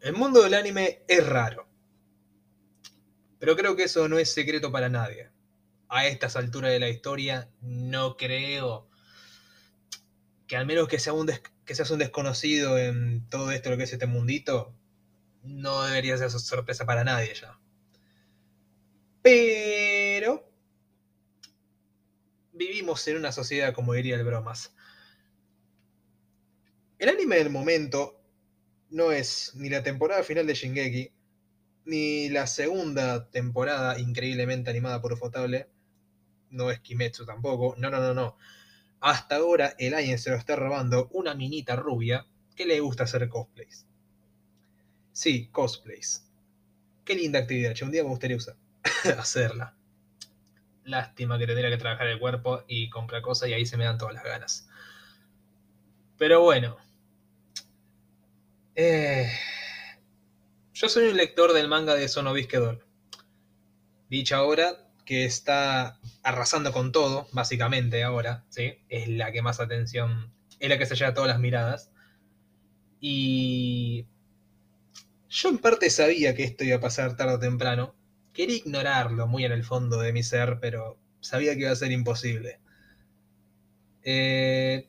El mundo del anime es raro. Pero creo que eso no es secreto para nadie. A estas alturas de la historia, no creo que al menos que, sea un que seas un desconocido en todo esto, lo que es este mundito, no debería ser sorpresa para nadie ya. Pero vivimos en una sociedad, como diría el bromas. El anime del momento no es ni la temporada final de Shingeki, ni la segunda temporada increíblemente animada por Ufotable. No es Kimetsu tampoco. No, no, no, no. Hasta ahora el anime se lo está robando una minita rubia que le gusta hacer cosplays. Sí, cosplays. Qué linda actividad. Un día me gustaría hacerla. Lástima que tendría que trabajar el cuerpo y comprar cosas y ahí se me dan todas las ganas. Pero bueno. Eh, yo soy un lector del manga de Sonobiske Doll. Dicha ahora que está arrasando con todo, básicamente ahora, ¿sí? Es la que más atención, es la que se lleva todas las miradas. Y yo en parte sabía que esto iba a pasar tarde o temprano. Quería ignorarlo muy en el fondo de mi ser, pero sabía que iba a ser imposible. Eh,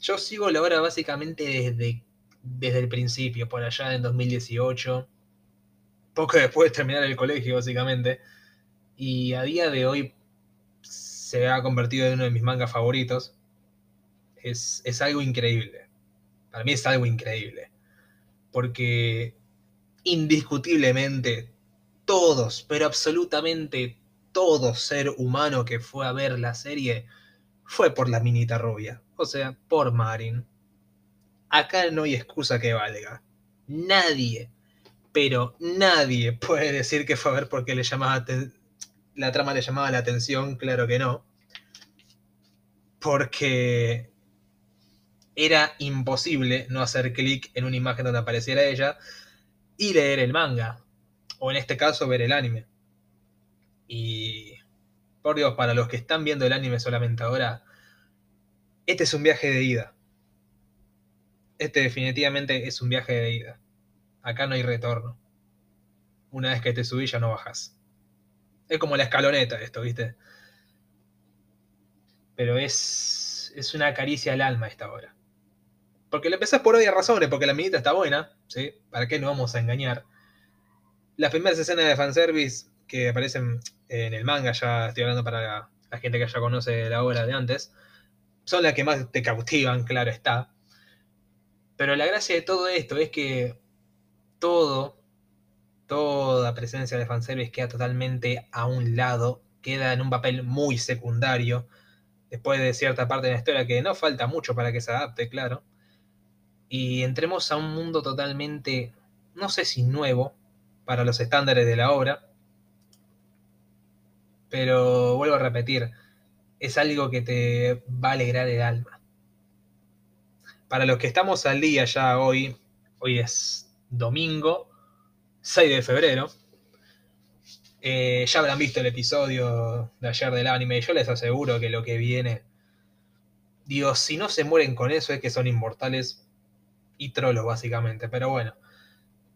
yo sigo la obra básicamente desde, desde el principio, por allá en 2018. Poco después de terminar el colegio, básicamente. Y a día de hoy se ha convertido en uno de mis mangas favoritos. Es, es algo increíble. Para mí es algo increíble. Porque indiscutiblemente todos, pero absolutamente todo ser humano que fue a ver la serie fue por la minita rubia, o sea, por Marin. Acá no hay excusa que valga. Nadie, pero nadie puede decir que fue a ver porque le la trama le llamaba la atención, claro que no. Porque era imposible no hacer clic en una imagen donde apareciera ella y leer el manga. O en este caso ver el anime. Y por Dios, para los que están viendo el anime solamente ahora, este es un viaje de ida. Este definitivamente es un viaje de ida. Acá no hay retorno. Una vez que te subís ya no bajas. Es como la escaloneta esto, ¿viste? Pero es, es una caricia al alma esta hora. Porque lo empezás por obvias razones, porque la minita está buena, ¿sí? ¿Para qué nos vamos a engañar? Las primeras escenas de fanservice que aparecen en el manga, ya estoy hablando para la, gente que ya conoce la obra de antes, son las que más te cautivan, claro está. Pero la gracia de todo esto es que todo, toda presencia de fanservice queda totalmente a un lado, queda en un papel muy secundario, después de cierta parte de la historia que no falta mucho para que se adapte, claro y entremos a un mundo totalmente, no sé si nuevo para los estándares de la obra, pero vuelvo a repetir, es algo que te va a alegrar el alma. Para los que estamos al día ya hoy, hoy es domingo 6 de febrero, eh, ya habrán visto el episodio de ayer del anime, yo les aseguro que lo que viene, digo, si no se mueren con eso es que son inmortales y trolos, básicamente. Pero bueno,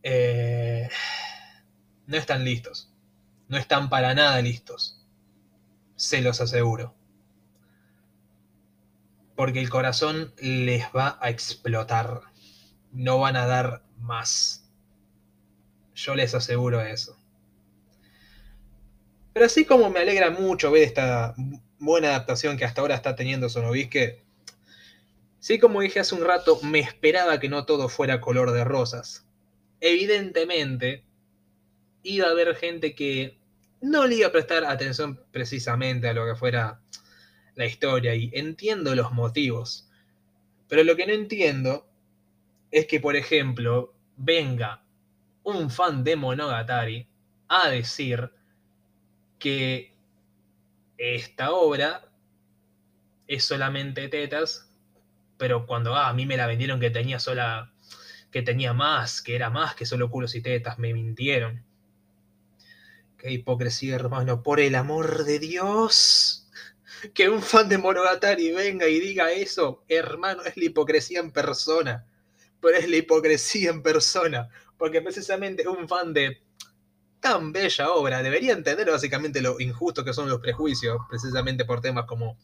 eh, no están listos. No están para nada listos. Se los aseguro. Porque el corazón les va a explotar. No van a dar más. Yo les aseguro eso. Pero así como me alegra mucho ver esta buena adaptación que hasta ahora está teniendo Sonovisque, Sí, como dije hace un rato, me esperaba que no todo fuera color de rosas. Evidentemente, iba a haber gente que no le iba a prestar atención precisamente a lo que fuera la historia y entiendo los motivos. Pero lo que no entiendo es que, por ejemplo, venga un fan de Monogatari a decir que esta obra es solamente tetas pero cuando ah, a mí me la vendieron que tenía sola, que tenía más, que era más que solo culos y tetas, me mintieron. Qué hipocresía, hermano, por el amor de Dios. Que un fan de Monogatari venga y diga eso, hermano, es la hipocresía en persona. Pero es la hipocresía en persona. Porque precisamente un fan de tan bella obra debería entender básicamente lo injusto que son los prejuicios, precisamente por temas como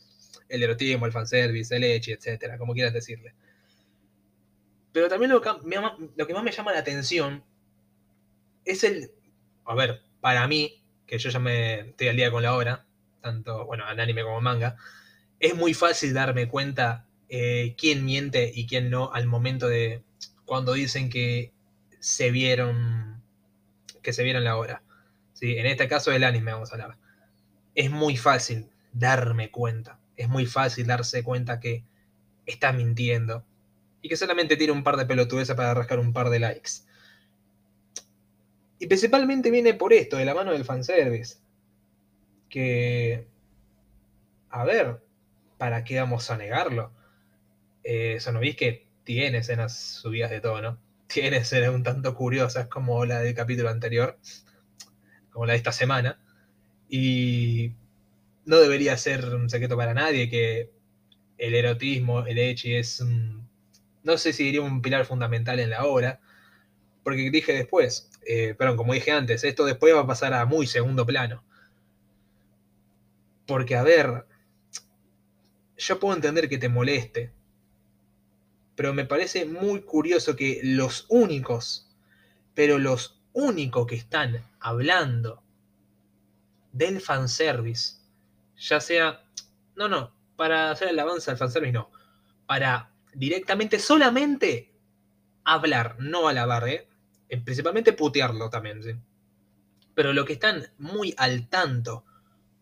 el erotismo, el fanservice, el leche, etcétera, como quieras decirle. Pero también lo que, lo que más me llama la atención es el. A ver, para mí, que yo ya me estoy al día con la obra, tanto, bueno, en anime como manga, es muy fácil darme cuenta eh, quién miente y quién no al momento de cuando dicen que se vieron que se vieron la obra. ¿sí? En este caso del anime vamos a hablar. Es muy fácil darme cuenta. Es muy fácil darse cuenta que está mintiendo. Y que solamente tiene un par de pelotudeces para rascar un par de likes. Y principalmente viene por esto, de la mano del fanservice. Que. A ver, ¿para qué vamos a negarlo? Eh, que tiene escenas subidas de tono. Tiene escenas un tanto curiosas como la del capítulo anterior. Como la de esta semana. Y no debería ser un secreto para nadie que el erotismo, el echi es no sé si diría un pilar fundamental en la obra, porque dije después, eh, perdón, como dije antes, esto después va a pasar a muy segundo plano. Porque, a ver, yo puedo entender que te moleste, pero me parece muy curioso que los únicos, pero los únicos que están hablando del fanservice, ya sea, no, no, para hacer el avance al fanservice no, para directamente solamente hablar, no alabar, ¿eh? principalmente putearlo también, ¿sí? Pero lo que están muy al tanto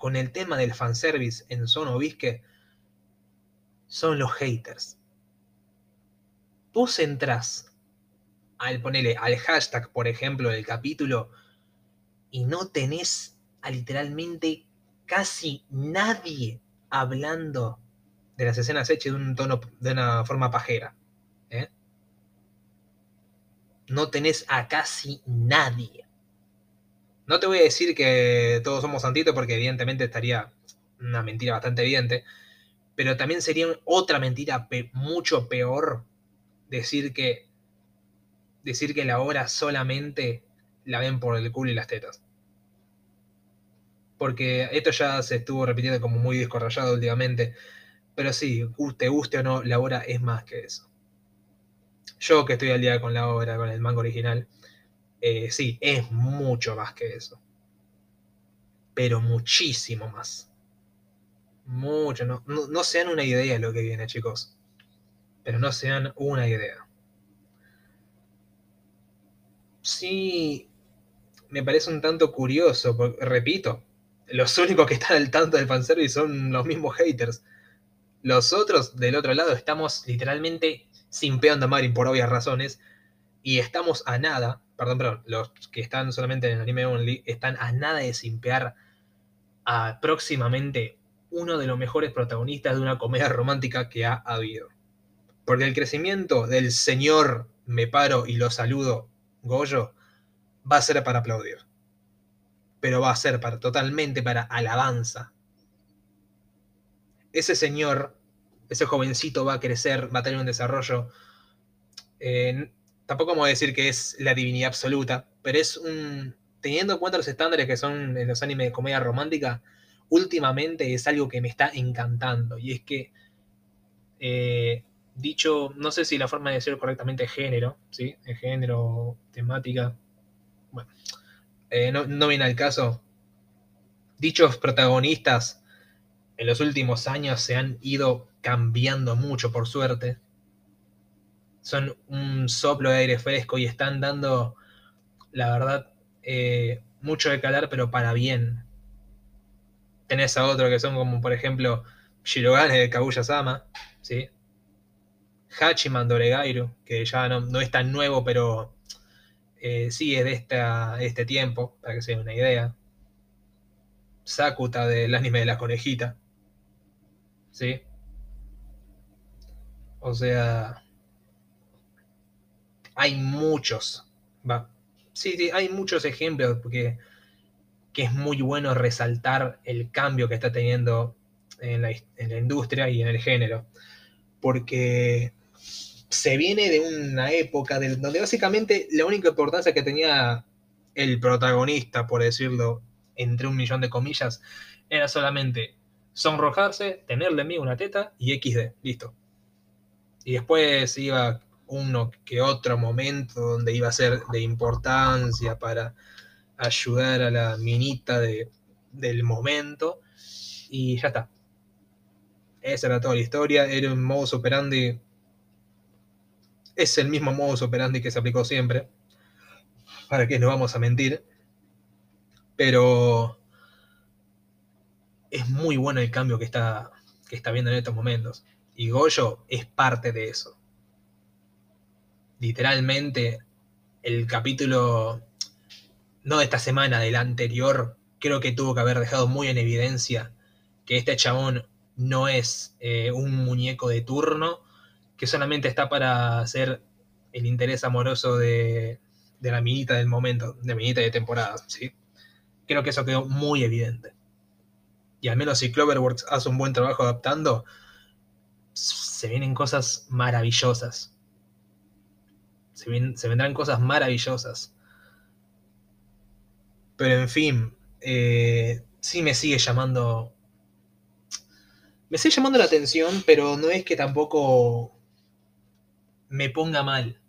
con el tema del fanservice en Bisque son los haters. Vos entrás al ponerle al hashtag, por ejemplo, del capítulo y no tenés a literalmente casi nadie hablando de las escenas hechas de un tono, de una forma pajera. ¿eh? No tenés a casi nadie. No te voy a decir que todos somos santitos porque evidentemente estaría una mentira bastante evidente, pero también sería otra mentira mucho peor decir que decir que la obra solamente la ven por el culo y las tetas. Porque esto ya se estuvo repitiendo como muy descorrallado últimamente. Pero sí, te guste o no, la obra es más que eso. Yo que estoy al día con la obra, con el manga original, eh, sí, es mucho más que eso. Pero muchísimo más. Mucho, no, no, no se dan una idea de lo que viene, chicos. Pero no se dan una idea. Sí, me parece un tanto curioso, porque, repito, los únicos que están al tanto del fanservice son los mismos haters. Los otros, del otro lado, estamos literalmente simpeando a Marin por obvias razones. Y estamos a nada, perdón, perdón, los que están solamente en el anime only, están a nada de simpear a próximamente uno de los mejores protagonistas de una comedia romántica que ha habido. Porque el crecimiento del señor me paro y lo saludo, Goyo, va a ser para aplaudir. Pero va a ser para, totalmente para alabanza ese señor, ese jovencito va a crecer, va a tener un desarrollo. Eh, tampoco vamos a decir que es la divinidad absoluta, pero es un. Teniendo en cuenta los estándares que son en los animes de comedia romántica, últimamente es algo que me está encantando. Y es que, eh, dicho, no sé si la forma de decirlo correctamente género, ¿sí? Género, temática. Bueno, eh, no, no viene al caso. Dichos protagonistas en los últimos años se han ido cambiando mucho, por suerte. Son un soplo de aire fresco y están dando, la verdad, eh, mucho de calar, pero para bien. Tenés a otro que son como, por ejemplo, Shirogane de Kaguya-sama, ¿sí? Hachiman Doregairu, que ya no, es tan nuevo, pero eh, sí es de, esta, este tiempo, para que se den una idea. Sakuta del anime de la conejita. ¿sí? O sea, hay muchos, va. Sí, sí, hay muchos ejemplos porque que es muy bueno resaltar el cambio que está teniendo en la, industria y en el género. Porque se viene de una época donde básicamente la única importancia que tenía el protagonista, por decirlo entre un millón de comillas, era solamente sonrojarse, tenerle mí una teta y XD, listo. Y después iba uno que otro momento donde iba a ser de importancia para ayudar a la minita del momento. Y ya está. Esa era toda la historia. Era un modus operandi. Es el mismo modus operandi que se aplicó siempre. ¿Para qué no vamos a mentir? Pero es muy bueno el cambio que está, que está viendo en estos momentos. Y Goyo es parte de eso. Literalmente, el capítulo, no de esta semana, del anterior, creo que tuvo que haber dejado muy en evidencia que este chabón no es eh, un muñeco de turno, que solamente está para hacer el interés amoroso de, de la minita del momento, de minita de temporada, ¿sí? Creo que eso quedó muy evidente. Y al menos si Cloverworks hace un buen trabajo adaptando, se vienen cosas maravillosas. Se, vendrán cosas maravillosas. Pero en fin, eh, sí me sigue llamando. Me sigue llamando la atención, pero no es que tampoco me ponga mal.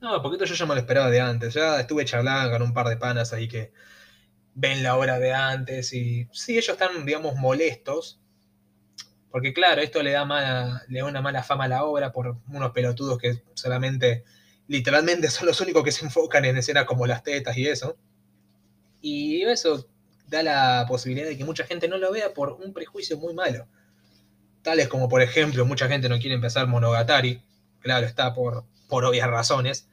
No, porque esto yo ya me lo esperaba de antes. Ya estuve charlando con un par de panas ahí que ven la hora de antes y sí, ellos están, digamos, molestos. Porque claro, esto le da, mala, le da una mala fama a la obra por unos pelotudos que solamente, literalmente son los únicos que se enfocan en escenas como las tetas y eso. Y eso da la posibilidad de que mucha gente no lo vea por un prejuicio muy malo. Tales como, por ejemplo, mucha gente no quiere empezar Monogatari. Claro, está por, por obvias razones.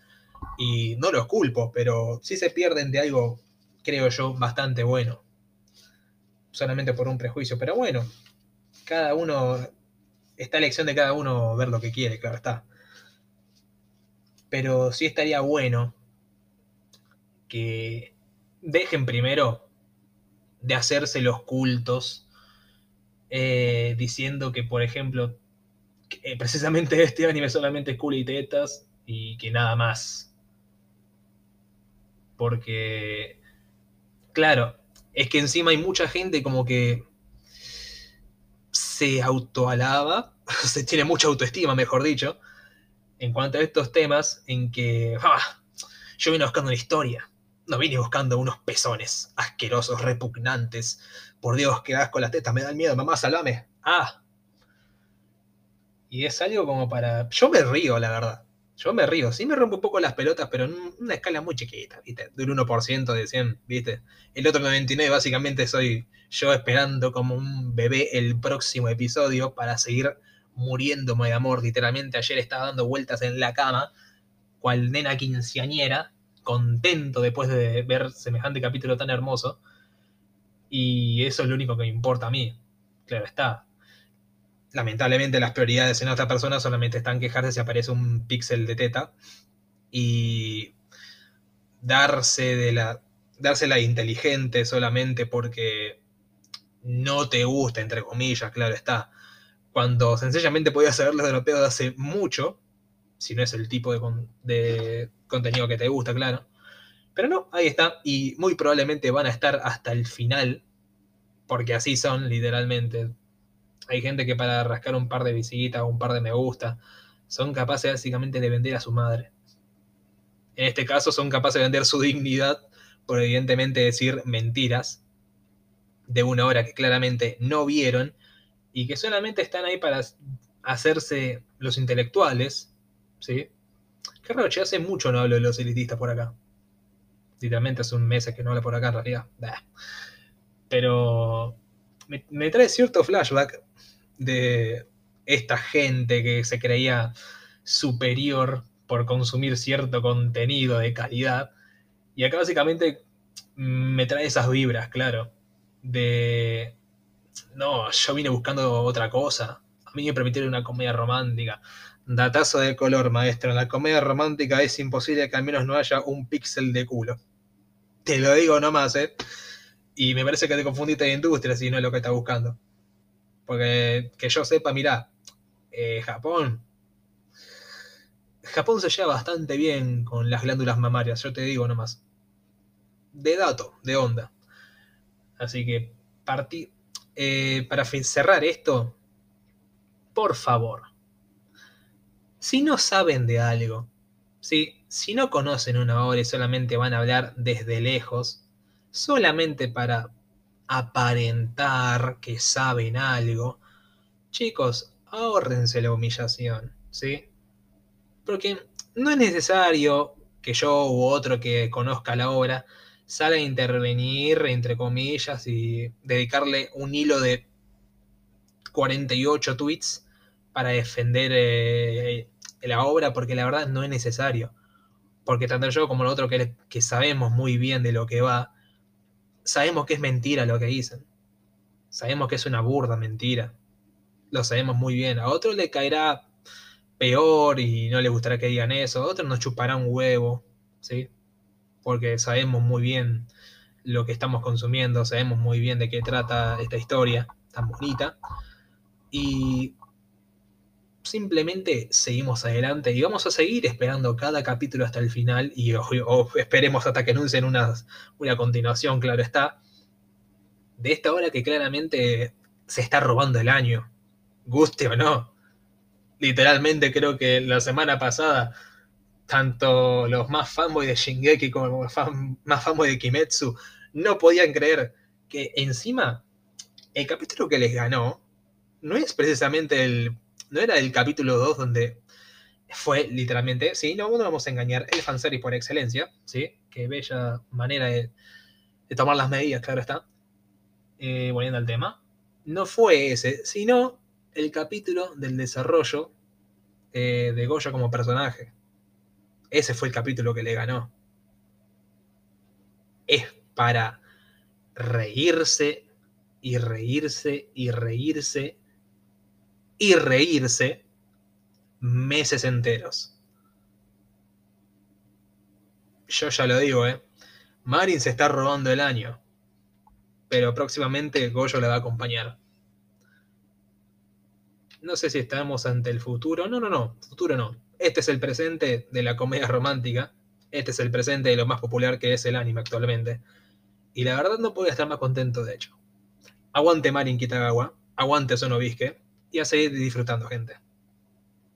Y no los culpo, pero sí se pierden de algo creo yo, bastante bueno. Solamente por un prejuicio, pero bueno, cada uno, está elección de cada uno ver lo que quiere, claro está. Pero sí estaría bueno que dejen primero de hacerse los cultos eh, diciendo que, por ejemplo, que precisamente este anime solamente es cool y tetas y que nada más. Porque Claro, es que encima hay mucha gente como que autoalaba, se tiene mucha autoestima, mejor dicho, en cuanto a estos temas en que ah, yo vine buscando una historia, no vine buscando unos pezones asquerosos, repugnantes. Por Dios, qué asco las tetas, me dan miedo, mamá, salame. Ah. Y es algo como para... Yo me río, la verdad. Yo me río, sí me rompo un poco las pelotas, pero en una escala muy chiquita, ¿viste? Del 1% de 100, ¿viste? El otro 99 básicamente soy yo esperando como un bebé el próximo episodio para seguir muriéndome de amor. Literalmente ayer estaba dando vueltas en la cama, cual nena quinceañera, contento después de ver semejante capítulo tan hermoso. Y eso es lo único que me importa a mí. Claro está, lamentablemente las prioridades en otra persona solamente están quejarse si aparece un píxel de teta y darse de la dársela inteligente solamente porque no te gusta, entre comillas, claro está. Cuando sencillamente podías saberlo de los pedos de hace mucho, si no es el tipo de, de contenido que te gusta, claro. Pero no, ahí está. Y muy probablemente van a estar hasta el final, porque así son, literalmente hay gente que para rascar un par de visitas o un par de me gusta, son capaces básicamente de vender a su madre. En este caso son capaces de vender su dignidad por evidentemente decir mentiras de una hora que claramente no vieron y que solamente están ahí para hacerse los intelectuales, ¿sí? Qué raro, hace mucho no hablo de los elitistas por acá. Literalmente hace un mes que no hablo por acá en realidad. Pero me, trae cierto flashback de esta gente que se creía superior por consumir cierto contenido de calidad. Y acá básicamente me trae esas vibras, claro, de... No, yo vine buscando otra cosa. A mí me permitieron una comedia romántica. Datazo de color, maestro. En la comedia romántica es imposible que al menos no haya un píxel de culo. Te lo digo nomás, ¿eh? Y me parece que te confundiste de industria si no es lo que estás buscando. Porque que yo sepa, mira, eh, Japón Japón se lleva bastante bien con las glándulas mamarias, yo te digo nomás. De dato, de onda. Así que partí, eh, para cerrar esto, por favor, si no saben de algo, si, si no conocen una obra y solamente van a hablar desde lejos, solamente para aparentar que saben algo, chicos, ahórrense la humillación, ¿sí? Porque no es necesario que yo u otro que conozca la obra salga a intervenir, entre comillas, y dedicarle un hilo de 48 tweets para defender eh, la obra, porque la verdad no es necesario. Porque tanto yo como el otro que, que sabemos muy bien de lo que va, sabemos que es mentira lo que dicen. Sabemos que es una burda mentira. Lo sabemos muy bien. A otro le caerá peor y no le gustará que digan eso. A otro nos chupará un huevo, ¿sí? Porque sabemos muy bien lo que estamos consumiendo, sabemos muy bien de qué trata esta historia tan bonita. Y simplemente seguimos adelante y vamos a seguir esperando cada capítulo hasta el final y o, esperemos hasta que anuncien una, una continuación, claro está, de esta hora que claramente se está robando el año, guste o no. Literalmente creo que la semana pasada, tanto los más fanboys de Shingeki como los más fanboys de Kimetsu no podían creer que encima el capítulo que les ganó no es precisamente el no era el capítulo 2 donde fue literalmente, sí, no, no vamos a engañar, el fanservice por excelencia, sí, qué bella manera de, tomar las medidas, claro está, eh, volviendo al tema, no fue ese, sino el capítulo del desarrollo eh, de Goya como personaje. Ese fue el capítulo que le ganó. Es para reírse y reírse y reírse y reírse meses enteros. Yo ya lo digo, ¿eh? Marin se está robando el año. Pero próximamente Goyo le va a acompañar. No sé si estamos ante el futuro. No, no, no. Futuro no. Este es el presente de la comedia romántica. Este es el presente de lo más popular que es el anime actualmente. Y la verdad no puedo estar más contento, de hecho. Aguante Marin Kitagawa. Aguante Sonobisque y a seguir disfrutando, gente.